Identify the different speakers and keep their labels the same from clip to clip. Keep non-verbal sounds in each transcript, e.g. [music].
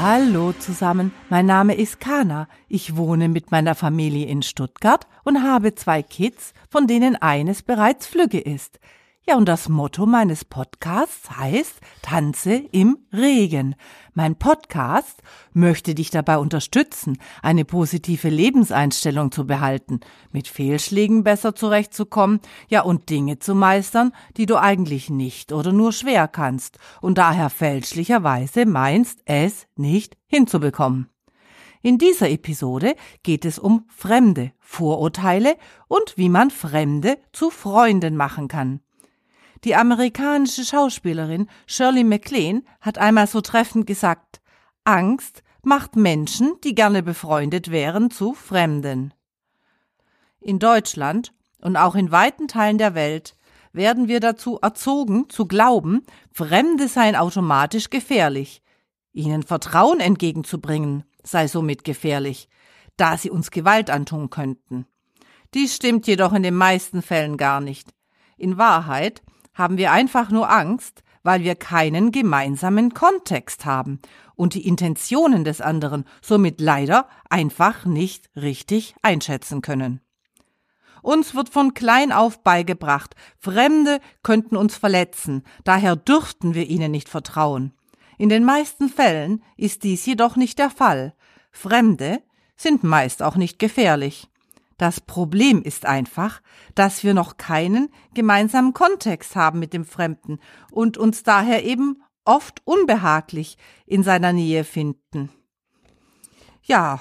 Speaker 1: Hallo zusammen, mein Name ist Kana. Ich wohne mit meiner Familie in Stuttgart und habe zwei Kids, von denen eines bereits flügge ist. Ja, und das Motto meines Podcasts heißt Tanze im Regen. Mein Podcast möchte dich dabei unterstützen, eine positive Lebenseinstellung zu behalten, mit Fehlschlägen besser zurechtzukommen, ja, und Dinge zu meistern, die du eigentlich nicht oder nur schwer kannst und daher fälschlicherweise meinst, es nicht hinzubekommen. In dieser Episode geht es um Fremde, Vorurteile und wie man Fremde zu Freunden machen kann. Die amerikanische Schauspielerin Shirley MacLaine hat einmal so treffend gesagt, Angst macht Menschen, die gerne befreundet wären, zu Fremden. In Deutschland und auch in weiten Teilen der Welt werden wir dazu erzogen, zu glauben, Fremde seien automatisch gefährlich. Ihnen Vertrauen entgegenzubringen sei somit gefährlich, da sie uns Gewalt antun könnten. Dies stimmt jedoch in den meisten Fällen gar nicht. In Wahrheit haben wir einfach nur Angst, weil wir keinen gemeinsamen Kontext haben und die Intentionen des anderen somit leider einfach nicht richtig einschätzen können. Uns wird von klein auf beigebracht, Fremde könnten uns verletzen, daher dürften wir ihnen nicht vertrauen. In den meisten Fällen ist dies jedoch nicht der Fall. Fremde sind meist auch nicht gefährlich. Das Problem ist einfach, dass wir noch keinen gemeinsamen Kontext haben mit dem Fremden und uns daher eben oft unbehaglich in seiner Nähe finden. Ja,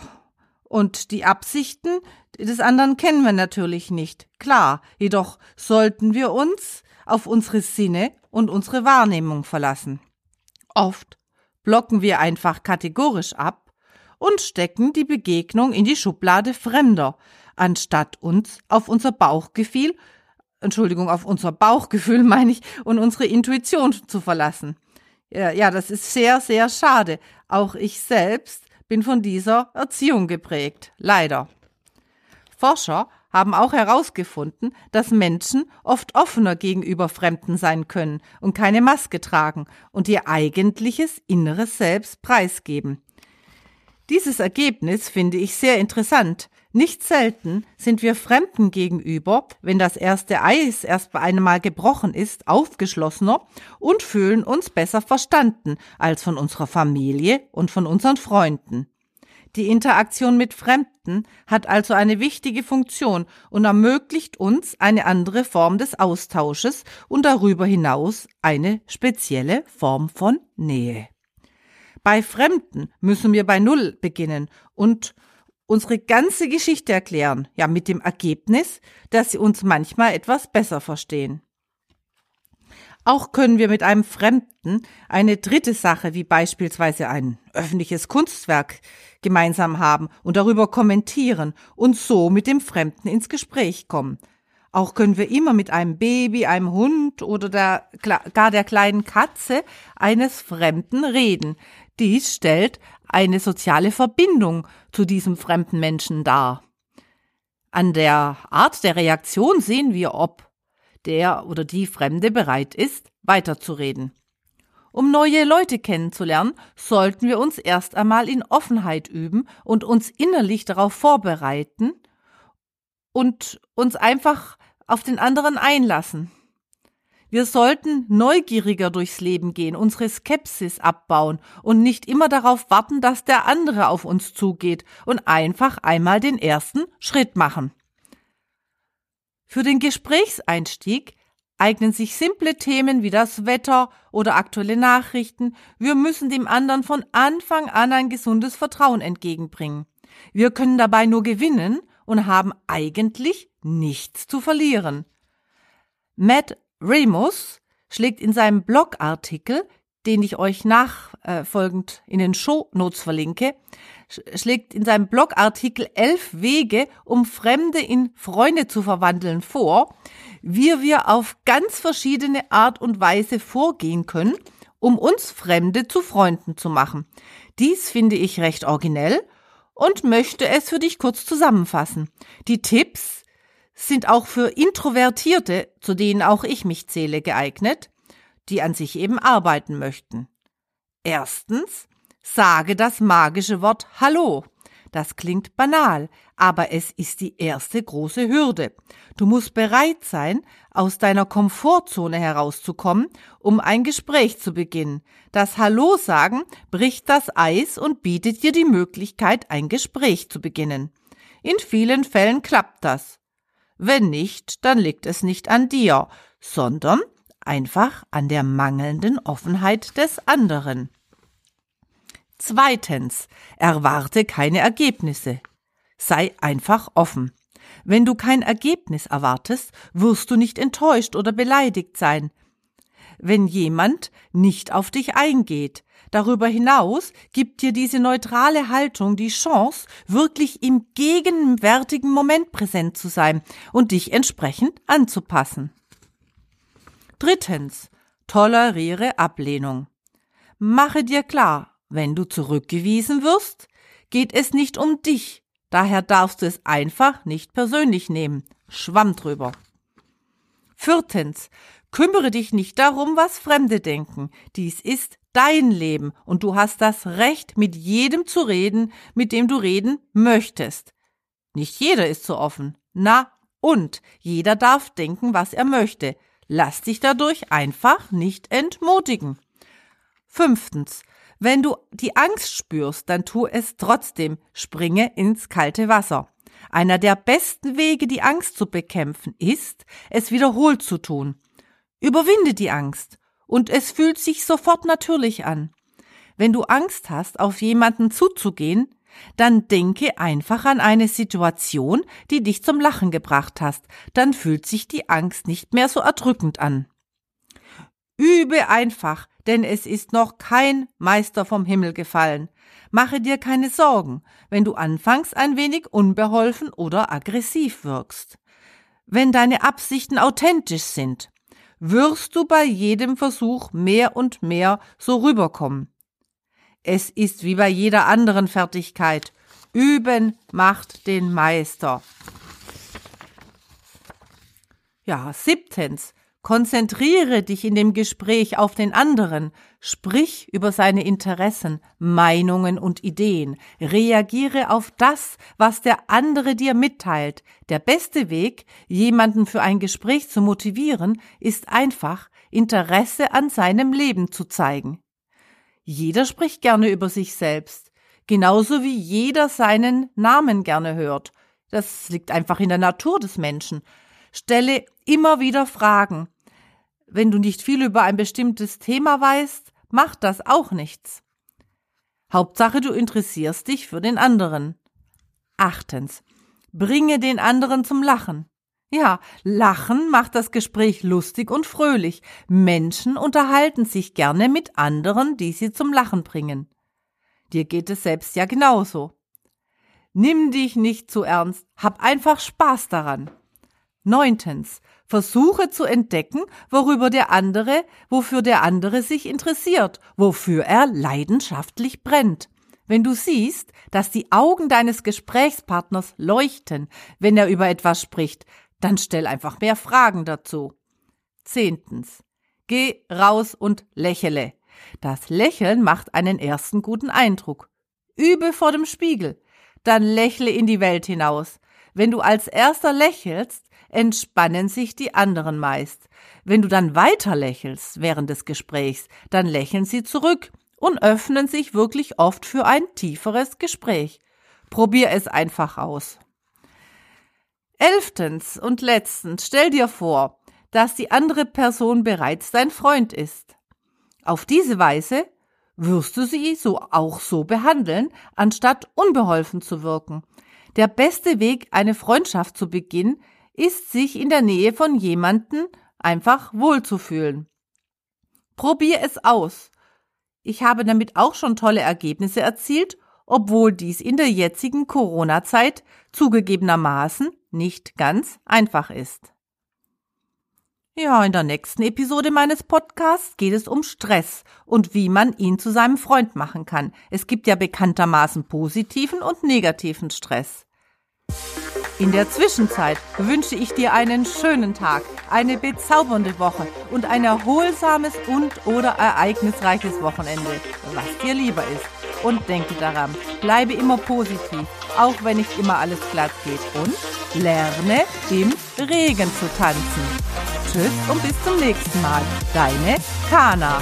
Speaker 1: und die Absichten des anderen kennen wir natürlich nicht, klar, jedoch sollten wir uns auf unsere Sinne und unsere Wahrnehmung verlassen. Oft blocken wir einfach kategorisch ab und stecken die Begegnung in die Schublade Fremder, anstatt uns auf unser Bauchgefühl, Entschuldigung, auf unser Bauchgefühl [laughs] meine ich, und unsere Intuition zu verlassen. Ja, das ist sehr, sehr schade. Auch ich selbst bin von dieser Erziehung geprägt. Leider. Forscher haben auch herausgefunden, dass Menschen oft offener gegenüber Fremden sein können und keine Maske tragen und ihr eigentliches inneres Selbst preisgeben. Dieses Ergebnis finde ich sehr interessant, nicht selten sind wir Fremden gegenüber, wenn das erste Eis erst einmal gebrochen ist, aufgeschlossener und fühlen uns besser verstanden als von unserer Familie und von unseren Freunden. Die Interaktion mit Fremden hat also eine wichtige Funktion und ermöglicht uns eine andere Form des Austausches und darüber hinaus eine spezielle Form von Nähe. Bei Fremden müssen wir bei Null beginnen und unsere ganze Geschichte erklären, ja mit dem Ergebnis, dass sie uns manchmal etwas besser verstehen. Auch können wir mit einem Fremden eine dritte Sache, wie beispielsweise ein öffentliches Kunstwerk, gemeinsam haben und darüber kommentieren und so mit dem Fremden ins Gespräch kommen. Auch können wir immer mit einem Baby, einem Hund oder der, gar der kleinen Katze eines Fremden reden. Dies stellt eine soziale Verbindung zu diesem fremden Menschen dar. An der Art der Reaktion sehen wir, ob der oder die Fremde bereit ist, weiterzureden. Um neue Leute kennenzulernen, sollten wir uns erst einmal in Offenheit üben und uns innerlich darauf vorbereiten und uns einfach auf den anderen einlassen. Wir sollten neugieriger durchs Leben gehen, unsere Skepsis abbauen und nicht immer darauf warten, dass der andere auf uns zugeht und einfach einmal den ersten Schritt machen. Für den Gesprächseinstieg eignen sich simple Themen wie das Wetter oder aktuelle Nachrichten. Wir müssen dem anderen von Anfang an ein gesundes Vertrauen entgegenbringen. Wir können dabei nur gewinnen und haben eigentlich nichts zu verlieren. Matt Remus schlägt in seinem Blogartikel, den ich euch nachfolgend in den Show Notes verlinke, schlägt in seinem Blogartikel elf Wege, um Fremde in Freunde zu verwandeln vor, wie wir auf ganz verschiedene Art und Weise vorgehen können, um uns Fremde zu Freunden zu machen. Dies finde ich recht originell und möchte es für dich kurz zusammenfassen. Die Tipps sind auch für Introvertierte, zu denen auch ich mich zähle, geeignet. die an sich eben arbeiten möchten. Erstens, sage das magische Wort Hallo. Das klingt banal, aber es ist die erste große Hürde. Du musst bereit sein, aus deiner Komfortzone herauszukommen, um ein Gespräch zu beginnen. Das Hallo sagen bricht das Eis und bietet dir die Möglichkeit, ein Gespräch zu beginnen. In vielen Fällen klappt das. Wenn nicht, dann liegt es nicht an dir, sondern einfach an der mangelnden Offenheit des anderen. Zweitens, erwarte keine Ergebnisse. Sei einfach offen. Wenn du kein Ergebnis erwartest, wirst du nicht enttäuscht oder beleidigt sein. Wenn jemand nicht auf dich eingeht, darüber hinaus gibt dir diese neutrale Haltung die Chance, wirklich im gegenwärtigen Moment präsent zu sein und dich entsprechend anzupassen. Drittens, toleriere Ablehnung. Mache dir klar, wenn du zurückgewiesen wirst, geht es nicht um dich, daher darfst du es einfach nicht persönlich nehmen. Schwamm drüber. Viertens, kümmere dich nicht darum, was Fremde denken. Dies ist dein Leben und du hast das Recht, mit jedem zu reden, mit dem du reden möchtest. Nicht jeder ist so offen. Na und jeder darf denken, was er möchte. Lass dich dadurch einfach nicht entmutigen. Fünftens, wenn du die Angst spürst, dann tu es trotzdem. Springe ins kalte Wasser. Einer der besten Wege, die Angst zu bekämpfen, ist, es wiederholt zu tun. Überwinde die Angst und es fühlt sich sofort natürlich an. Wenn du Angst hast, auf jemanden zuzugehen, dann denke einfach an eine Situation, die dich zum Lachen gebracht hast, dann fühlt sich die Angst nicht mehr so erdrückend an. Übe einfach, denn es ist noch kein Meister vom Himmel gefallen. Mache dir keine Sorgen, wenn du anfangs ein wenig unbeholfen oder aggressiv wirkst. Wenn deine Absichten authentisch sind, wirst du bei jedem Versuch mehr und mehr so rüberkommen. Es ist wie bei jeder anderen Fertigkeit. Üben macht den Meister. Ja, siebtens. Konzentriere dich in dem Gespräch auf den anderen, sprich über seine Interessen, Meinungen und Ideen, reagiere auf das, was der andere dir mitteilt. Der beste Weg, jemanden für ein Gespräch zu motivieren, ist einfach, Interesse an seinem Leben zu zeigen. Jeder spricht gerne über sich selbst, genauso wie jeder seinen Namen gerne hört. Das liegt einfach in der Natur des Menschen. Stelle immer wieder Fragen, wenn du nicht viel über ein bestimmtes Thema weißt, macht das auch nichts. Hauptsache, du interessierst dich für den anderen. Achtens. Bringe den anderen zum Lachen. Ja, Lachen macht das Gespräch lustig und fröhlich. Menschen unterhalten sich gerne mit anderen, die sie zum Lachen bringen. Dir geht es selbst ja genauso. Nimm dich nicht zu ernst, hab einfach Spaß daran. Neuntens. Versuche zu entdecken, worüber der andere, wofür der andere sich interessiert, wofür er leidenschaftlich brennt. Wenn du siehst, dass die Augen deines Gesprächspartners leuchten, wenn er über etwas spricht, dann stell einfach mehr Fragen dazu. Zehntens. Geh raus und lächele. Das Lächeln macht einen ersten guten Eindruck. Übe vor dem Spiegel. Dann lächle in die Welt hinaus. Wenn du als erster lächelst, entspannen sich die anderen meist. Wenn du dann weiter lächelst während des Gesprächs, dann lächeln sie zurück und öffnen sich wirklich oft für ein tieferes Gespräch. Probier es einfach aus. Elftens und letztens stell dir vor, dass die andere Person bereits dein Freund ist. Auf diese Weise wirst du sie so auch so behandeln, anstatt unbeholfen zu wirken. Der beste Weg, eine Freundschaft zu beginnen, ist, sich in der Nähe von jemanden einfach wohlzufühlen. Probier es aus. Ich habe damit auch schon tolle Ergebnisse erzielt, obwohl dies in der jetzigen Corona-Zeit zugegebenermaßen nicht ganz einfach ist. Ja, in der nächsten Episode meines Podcasts geht es um Stress und wie man ihn zu seinem Freund machen kann. Es gibt ja bekanntermaßen positiven und negativen Stress. In der Zwischenzeit wünsche ich dir einen schönen Tag, eine bezaubernde Woche und ein erholsames und oder ereignisreiches Wochenende, was dir lieber ist. Und denke daran, bleibe immer positiv, auch wenn nicht immer alles glatt geht. Und lerne im Regen zu tanzen. Tschüss und bis zum nächsten Mal. Deine Kana.